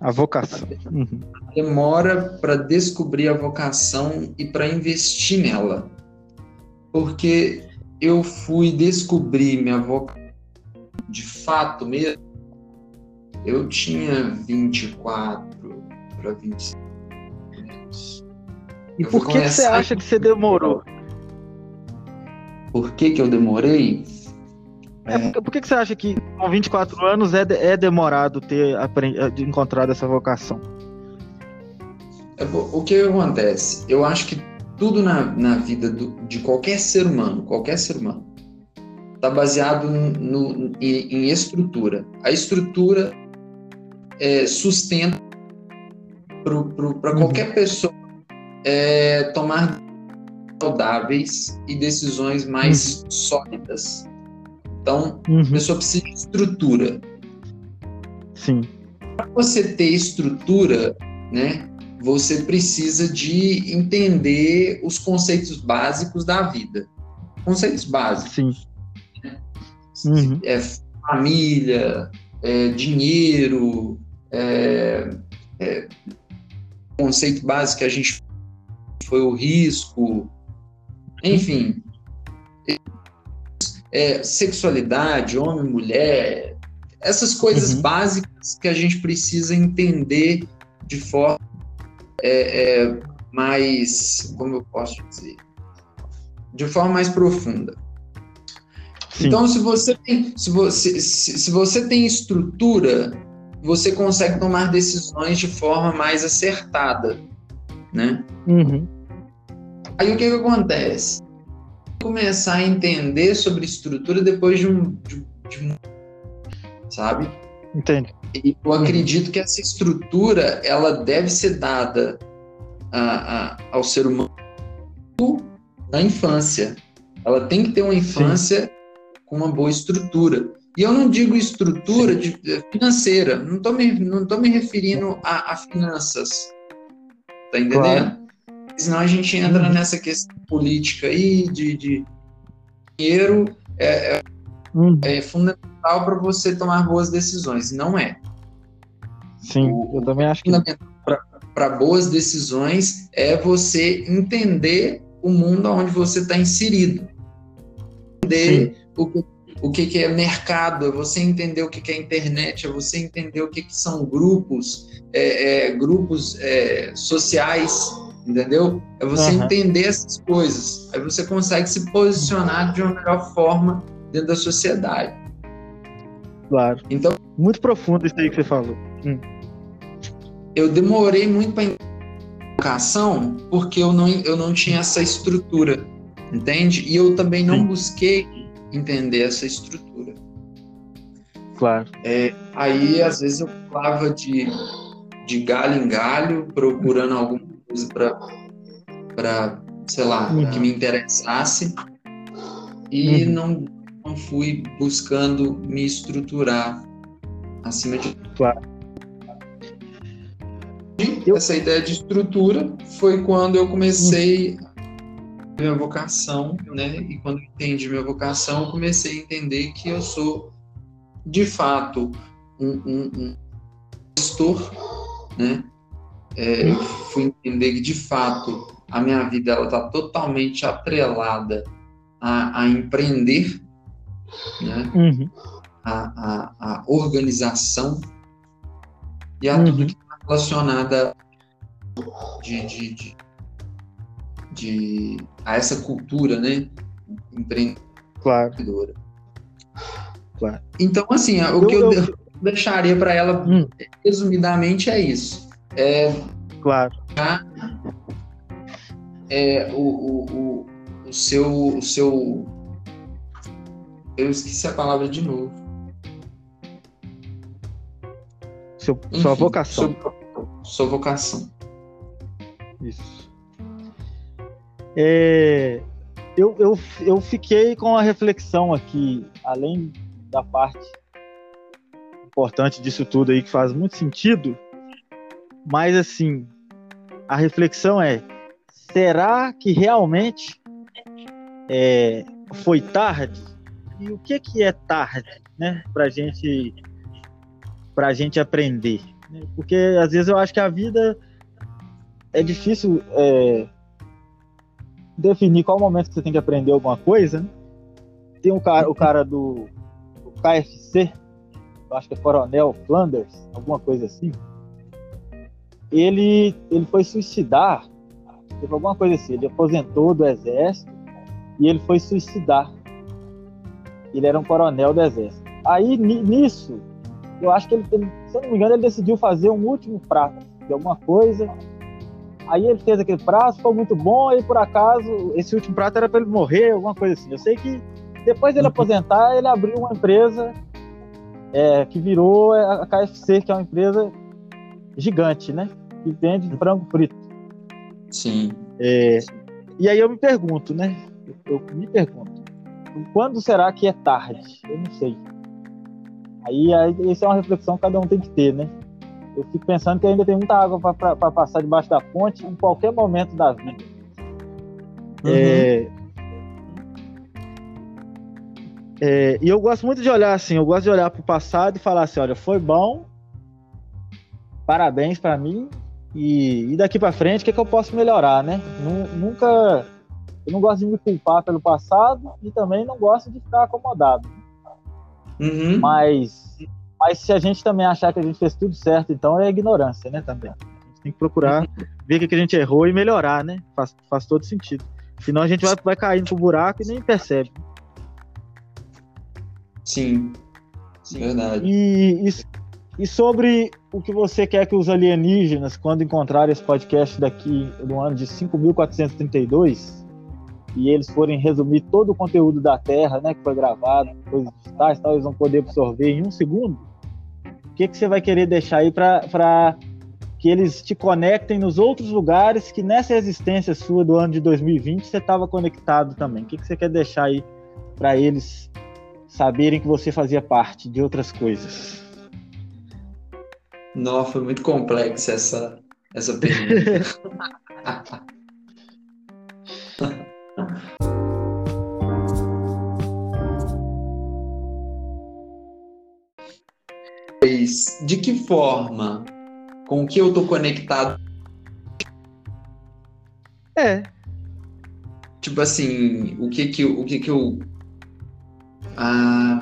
a vocação. Uhum. Demora para descobrir a vocação e para investir nela. Porque eu fui descobrir minha vocação de fato mesmo. Eu tinha 24 para 25 anos. E por que, que você acha que você demorou? Por que, que eu demorei? É, por que, que você acha que com 24 anos é, é demorado ter aprendido, encontrado essa vocação? É, o que acontece? Eu acho que tudo na, na vida do, de qualquer ser humano, qualquer ser humano, está baseado no, em, em, estrutura. A estrutura é, sustenta para uhum. qualquer pessoa é, tomar saudáveis e decisões mais uhum. sólidas. Então, uhum. a pessoa precisa de estrutura. Sim. Para você ter estrutura, né, você precisa de entender os conceitos básicos da vida. Conceitos básicos. Sim. Né? Uhum. É família, é dinheiro, é, é, conceito básico que a gente foi o risco, enfim, é, sexualidade, homem, mulher, Essas coisas uhum. básicas que a gente precisa entender de forma é, é, mais, como eu posso dizer, de forma mais profunda. Sim. Então, se você tem, se você, se, se você tem estrutura, você consegue tomar decisões de forma mais acertada, né? Uhum. Aí o que, que acontece? Começar a entender sobre estrutura depois de um, de, de sabe? Entendo. E eu acredito que essa estrutura ela deve ser dada a, a, ao ser humano na infância. Ela tem que ter uma infância Sim. com uma boa estrutura. E eu não digo estrutura de, eh, financeira, não estou me, não tô me referindo a, a finanças. Tá entendendo? Claro. Senão a gente entra uhum. nessa questão política aí de, de dinheiro é, é, uhum. é fundamental para você tomar boas decisões. Não é. Sim, o, eu também acho que. Para boas decisões é você entender o mundo onde você está inserido. Entender Sim. o que o que, que é mercado, é você entender o que, que é internet, é você entender o que, que são grupos, é, é, grupos é, sociais, entendeu? É você uhum. entender essas coisas. Aí você consegue se posicionar de uma melhor forma dentro da sociedade. Claro. Então, muito profundo isso aí que você falou. Hum. Eu demorei muito para educação porque eu não, eu não tinha essa estrutura, entende? E eu também não Sim. busquei entender essa estrutura. Claro. É, aí, às vezes, eu pulava de, de galho em galho, procurando alguma coisa para, sei lá, uhum. que me interessasse, e uhum. não, não fui buscando me estruturar acima de tudo. Claro. E essa ideia de estrutura foi quando eu comecei uhum minha vocação, né? E quando entendi minha vocação, comecei a entender que eu sou, de fato, um, um, um gestor, né? É, eu fui entender que, de fato, a minha vida ela está totalmente atrelada a, a empreender, né? Uhum. A, a, a, organização e a uhum. tudo que está relacionada de, de, de de a essa cultura, né, empreendedora. Claro. claro. Então, assim, o que eu, eu... deixaria para ela, hum. resumidamente, é isso. É, claro. Tá? É, o, o, o, o, seu, o seu. Eu esqueci a palavra de novo. Seu, Enfim, sua vocação. Sua, sua vocação. Isso. É, eu, eu, eu fiquei com a reflexão aqui, além da parte importante disso tudo aí, que faz muito sentido, mas assim, a reflexão é: será que realmente é, foi tarde? E o que, que é tarde, né, para gente, a gente aprender? Porque às vezes eu acho que a vida é difícil. É, definir qual momento que você tem que aprender alguma coisa. Né? Tem um cara, o cara do, do KFC, eu acho que é Coronel Flanders, alguma coisa assim. Ele, ele foi suicidar, teve alguma coisa assim. Ele aposentou do exército e ele foi suicidar. Ele era um coronel do exército. Aí nisso, eu acho que ele, ele se eu não me engano, ele decidiu fazer um último prato de alguma coisa Aí ele fez aquele prato, ficou muito bom, e por acaso, esse último prato era para ele morrer, alguma coisa assim. Eu sei que depois dele uhum. aposentar, ele abriu uma empresa é, que virou a KFC, que é uma empresa gigante, né? Que vende frango frito. Sim. É, e aí eu me pergunto, né? Eu, eu me pergunto, quando será que é tarde? Eu não sei. Aí, aí essa é uma reflexão que cada um tem que ter, né? eu fico pensando que ainda tem muita água para passar debaixo da ponte em qualquer momento da vida. Uhum. É, é, e eu gosto muito de olhar assim, eu gosto de olhar para o passado e falar assim, olha, foi bom, parabéns para mim e, e daqui para frente o que, é que eu posso melhorar, né? Nunca, eu não gosto de me culpar pelo passado e também não gosto de ficar acomodado. Uhum. Mas Mas se a gente também achar que a gente fez tudo certo, então é ignorância, né? Também. A gente tem que procurar ver o que a gente errou e melhorar, né? Faz, faz todo sentido. Senão a gente vai, vai caindo pro buraco e nem percebe. Sim. Sim. Verdade. E, e, e, sobre o que você quer que os alienígenas, quando encontrarem esse podcast daqui no ano de 5432, e eles forem resumir todo o conteúdo da Terra, né, que foi gravado, coisas digitais, tal, eles vão poder absorver em um segundo. O que, que você vai querer deixar aí para que eles te conectem nos outros lugares que nessa existência sua do ano de 2020 você estava conectado também? O que, que você quer deixar aí para eles saberem que você fazia parte de outras coisas? Não, foi muito complexa essa, essa pergunta. De que forma? Com o que eu tô conectado? É. Tipo assim, o que que, o que, que eu. Ah.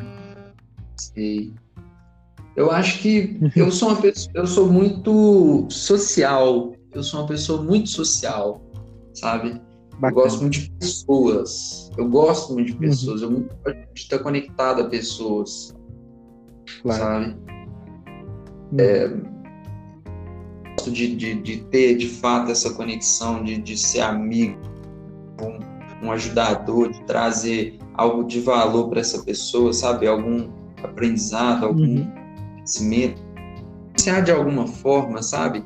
Sei. Eu acho que eu sou uma pessoa, eu sou muito social. Eu sou uma pessoa muito social, sabe? Bacana. Eu gosto muito de pessoas. Eu gosto muito de uhum. pessoas. Uhum. Eu gosto de estar conectado a pessoas. Claro. Sabe? Uhum. É, gosto de, de, de, ter de fato essa conexão, de, de ser amigo, um, um ajudador, de trazer algo de valor para essa pessoa, sabe? Algum aprendizado, algum uhum. Conhecimento. Se há de alguma forma, sabe?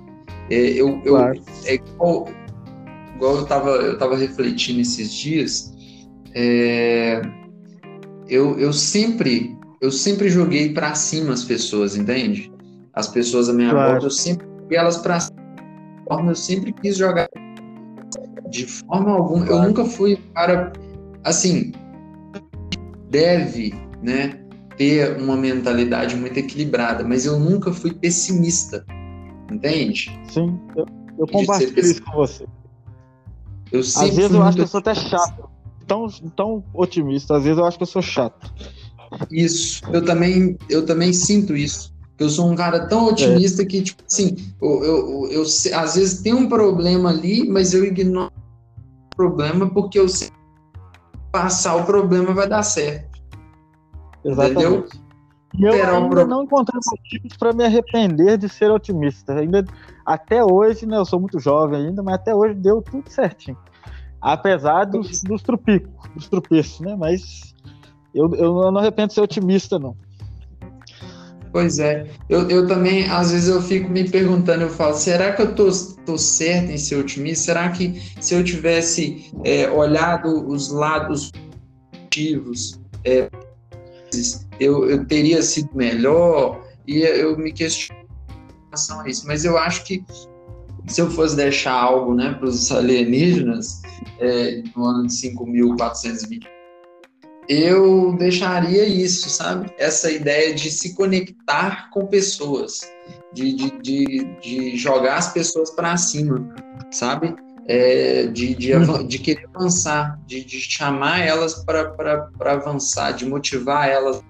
É, eu, eu, claro. é igual, igual eu estava eu tava refletindo esses dias, é, eu, eu sempre eu sempre joguei para cima as pessoas, entende? As pessoas à minha claro. volta, eu sempre joguei elas para cima. Eu sempre quis jogar de forma alguma. Claro. Eu nunca fui para assim deve, né, ter uma mentalidade muito equilibrada, mas eu nunca fui pessimista, entende? Sim, eu, eu compartilho isso com você. Eu às vezes eu acho que eu sou até chato. Tão, tão otimista, às vezes eu acho que eu sou chato. Isso, eu também, eu também sinto isso. Eu sou um cara tão otimista é. que, tipo assim, eu, eu, eu, eu, às vezes tem um problema ali, mas eu ignoro o problema porque eu sei passar o problema vai dar certo. Exatamente. Entendeu? E eu ainda pro... não encontrei motivos para me arrepender de ser otimista. Ainda, até hoje, né, eu sou muito jovem ainda, mas até hoje deu tudo certinho. Apesar dos, dos trupicos, dos tropeços, né? Mas eu, eu não arrependo de ser otimista, não. Pois é, eu, eu também, às vezes eu fico me perguntando, eu falo, será que eu tô, tô certo em ser otimista? Será que se eu tivesse é, olhado os lados positivos, é, eu, eu teria sido melhor? E eu me questiono em relação a isso, mas eu acho que se eu fosse deixar algo né, para os alienígenas é, no ano de 5.420 eu deixaria isso, sabe? Essa ideia de se conectar com pessoas, de, de, de, de jogar as pessoas para cima, sabe? É, de, de, uhum. de, querer avançar, de, de chamar elas para avançar, de motivar elas.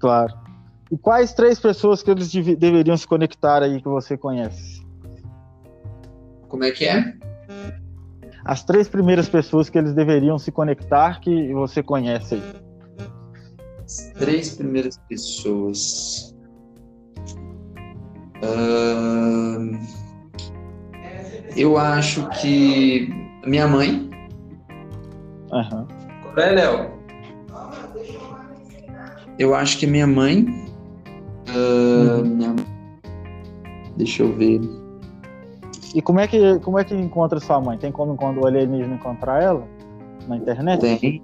Claro. E quais três pessoas que eles deveriam se conectar aí que você conhece? Como é que é? as três primeiras pessoas que eles deveriam se conectar que você conhece aí? As três primeiras pessoas. Uh, eu acho que minha mãe. Uhum. É, Léo? Eu acho que minha mãe. Uh, uhum. minha... Deixa eu ver. E como é que como é que encontra sua mãe? Tem como quando o alienígena encontrar ela na internet? Tem,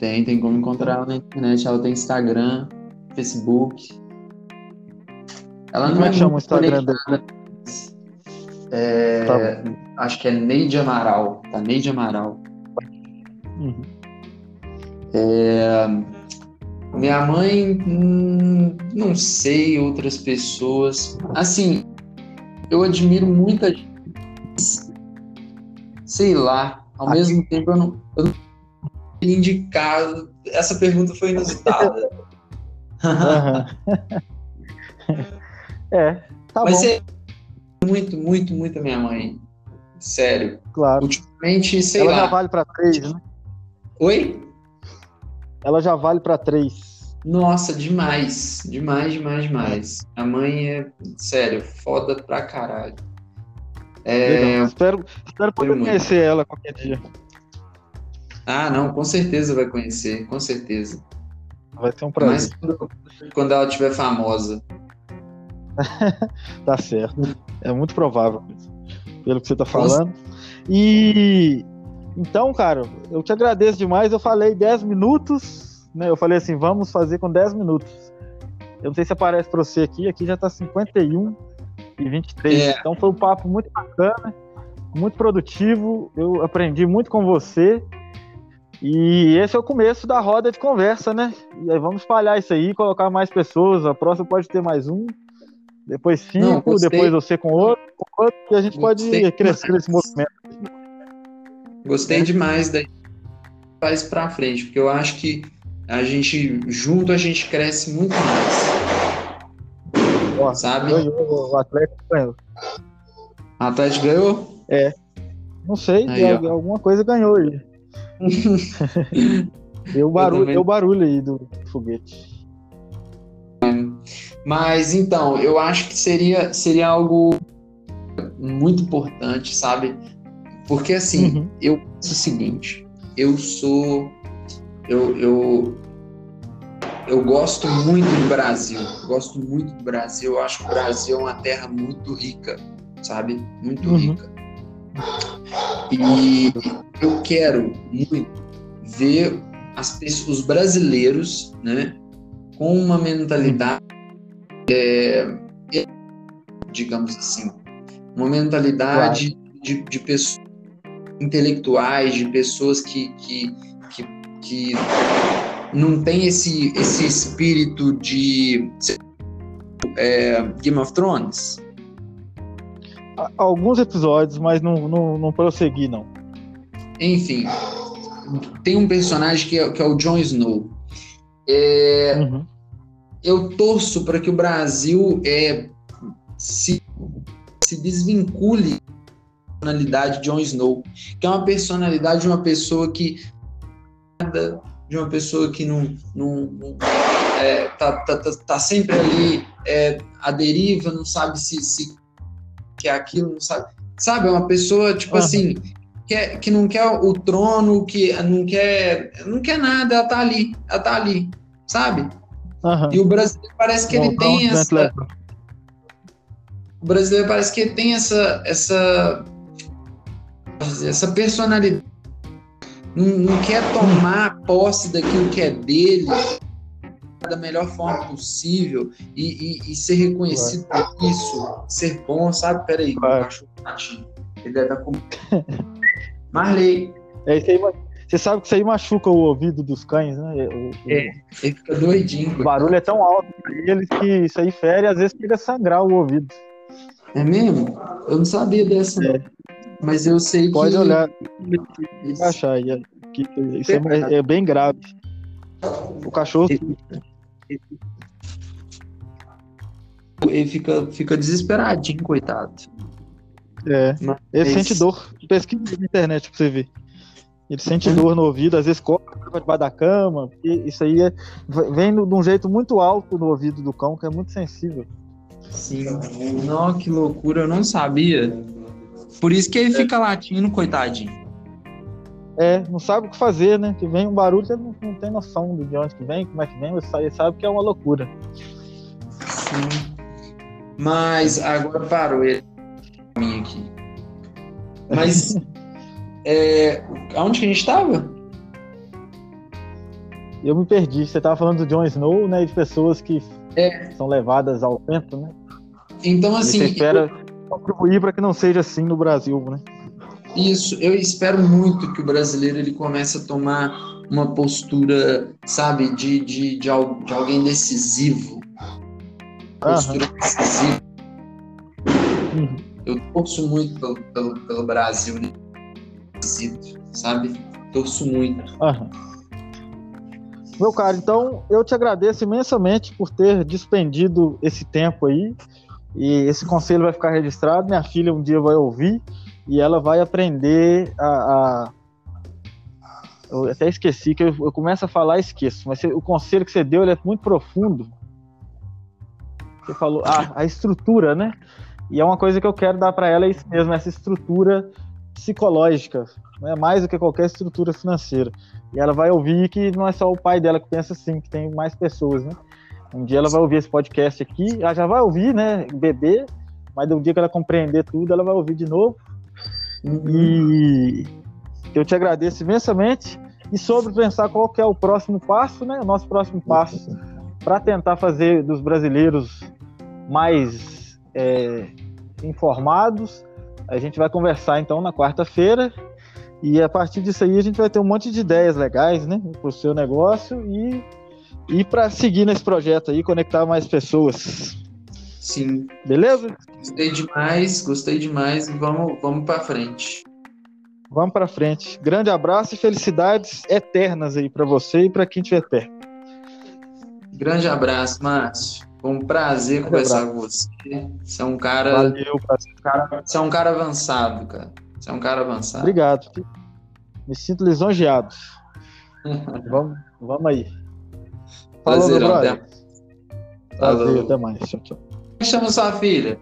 tem, tem como encontrar ela na internet. Ela tem Instagram, Facebook. Ela não é que chama o Instagram dela? É, tá acho que é Neide Amaral. Tá Neide Amaral. Uhum. É, minha mãe, hum, não sei, outras pessoas. Assim, eu admiro muita gente sei lá, ao Aqui. mesmo tempo eu não, eu não indicado. Essa pergunta foi inusitada. é, tá Mas bom. é muito, muito, muito a minha mãe. Sério. Claro. Ultimamente, sei Ela lá. já vale pra três, né? Oi? Ela já vale pra três. Nossa, demais. Demais, demais, demais. A mãe é, sério, foda pra caralho. É. Espero, espero poder muito. conhecer ela qualquer dia. Ah, não, com certeza vai conhecer, com certeza. Vai ser um Mas prazer. quando, quando ela estiver famosa. Tá certo. É muito provável, pelo que você tá falando. E então, cara, eu te agradeço demais. Eu falei 10 minutos, né? Eu falei assim, vamos fazer com 10 minutos. Eu não sei se aparece para você aqui, aqui já tá 51 e 23. É. Então foi um papo muito bacana, muito produtivo. Eu aprendi muito com você. E esse é o começo da roda de conversa, né? E aí vamos espalhar isso aí, colocar mais pessoas. A próxima pode ter mais um, depois cinco, Não, depois você com outro, com outro, e a gente Gostei pode crescer nesse movimento. Gostei É. demais da faz pra frente, porque eu acho que a gente, junto, a gente cresce muito mais. Ó, Sabe? ganhou, o Atlético ganhou. A Atlético ganhou? Não sei, Aí, ó. alguma coisa ganhou aí. Deu barulho, deu barulho aí do foguete. Mas então, eu acho que seria, seria algo muito importante, sabe? Porque assim, Uhum. eu penso o seguinte, eu sou. Eu, eu, eu gosto muito do Brasil. Gosto muito do Brasil. Eu acho que o Brasil é uma terra muito rica, sabe? Muito Uhum. rica. E eu quero muito ver as pessoas, os brasileiros, né, com uma mentalidade, é, digamos assim, uma mentalidade de, de pessoas intelectuais, de pessoas que, que, que, que não tem esse, esse espírito de é, Game of Thrones. Alguns episódios, mas não, não, não prossegui, não. Enfim, tem um personagem que é, que é o Jon Snow. É, Uhum. Eu torço para que o Brasil é, se, se desvincule da personalidade de Jon Snow, que é uma personalidade de uma pessoa que de uma pessoa que não, não, não- é, tá, tá, tá, tá sempre ali é, à deriva, não sabe se, se que é aquilo, não sabe. Sabe, é uma pessoa, tipo Aham. assim, que, é- que não quer o trono, que não quer, não quer nada, ela tá ali, ela tá ali, sabe? Aham. E o brasileiro parece que ele Montar um tem essa. legal. O brasileiro parece que ele tem essa. essa essa personalidade. Não, não quer tomar posse daquilo que é dele da melhor forma possível e, e- e ser reconhecido por isso, ser bom, sabe? Peraí, Claro. cachorro tá. Ele deve estar com. Marley, É, isso aí, ma- você sabe que isso aí machuca o ouvido dos cães, né? O, o- É. ele fica doidinho. o barulho é tão alto pra eles que isso aí fere e às vezes chega a sangrar o ouvido. É mesmo? Eu não sabia dessa. É. Mas eu sei Pode que. olhar e baixar aí. é, que isso é, é bem grave. O cachorro Ele fica, fica desesperadinho, coitado. É, Mas- ele sente dor. Pesquisa na internet pra você ver. Ele sente dor no ouvido, às vezes corre debaixo da cama. Isso aí é, vem de um jeito muito alto no ouvido do cão, que é muito sensível. Sim. Não, que loucura, eu não sabia. Por isso que ele fica latindo, coitadinho. É, não sabe o que fazer, né? Que vem um barulho, você não, não tem noção de onde que vem, como é que vem, você sabe, sabe que é uma loucura. Sim. Mas agora parou ele mim aqui. Mas é, aonde que a gente tava? Eu me perdi. Você tava falando do Jon Snow, né? De pessoas que É. são levadas ao vento, né? Então, E assim, você espera contribuir para que não seja assim no Brasil, né? Isso, eu espero muito que o brasileiro ele comece a tomar uma postura, sabe, de, de, de, de alguém decisivo. Postura decisiva. Uhum. Eu torço muito pelo, pelo, pelo Brasil, né? Sabe? Torço muito. Meu caro, então eu te agradeço imensamente por ter despendido esse tempo aí. E esse conselho vai ficar registrado. Minha filha um dia vai ouvir e ela vai aprender a. a... Eu até esqueci que eu, eu, começo a falar e esqueço, mas o conselho que você deu é muito profundo. Você falou, ah, a estrutura, né? E é uma coisa que eu quero dar para ela, é isso mesmo, essa estrutura psicológica, né? mais do que qualquer estrutura financeira. E ela vai ouvir que não é só o pai dela que pensa assim, que tem mais pessoas, né? Um dia ela vai ouvir esse podcast aqui, ela já vai ouvir, né, bebê, mas um dia que ela compreender tudo, ela vai ouvir de novo. E eu te agradeço imensamente. E sobre pensar qual é o próximo passo, né? O nosso próximo passo para tentar fazer dos brasileiros mais é, informados. A gente vai conversar então na quarta-feira e a partir disso aí a gente vai ter um monte de ideias legais, né, para o seu negócio e e para seguir nesse projeto aí, conectar mais pessoas. Sim. Beleza? Gostei demais, gostei demais e vamos, vamos para frente. Vamos para frente. Grande abraço e felicidades eternas aí para você e para quem estiver perto. Grande abraço, Márcio. Foi um prazer conversar com você. Você é um cara. Valeu, cara. Você é um cara avançado, cara. Você é um cara avançado. Obrigado. Me sinto lisonjeado. vamos, vamos aí. Falou, Prazer, Até... Prazer, até mais. Tchau, tchau. Como chama sua filha?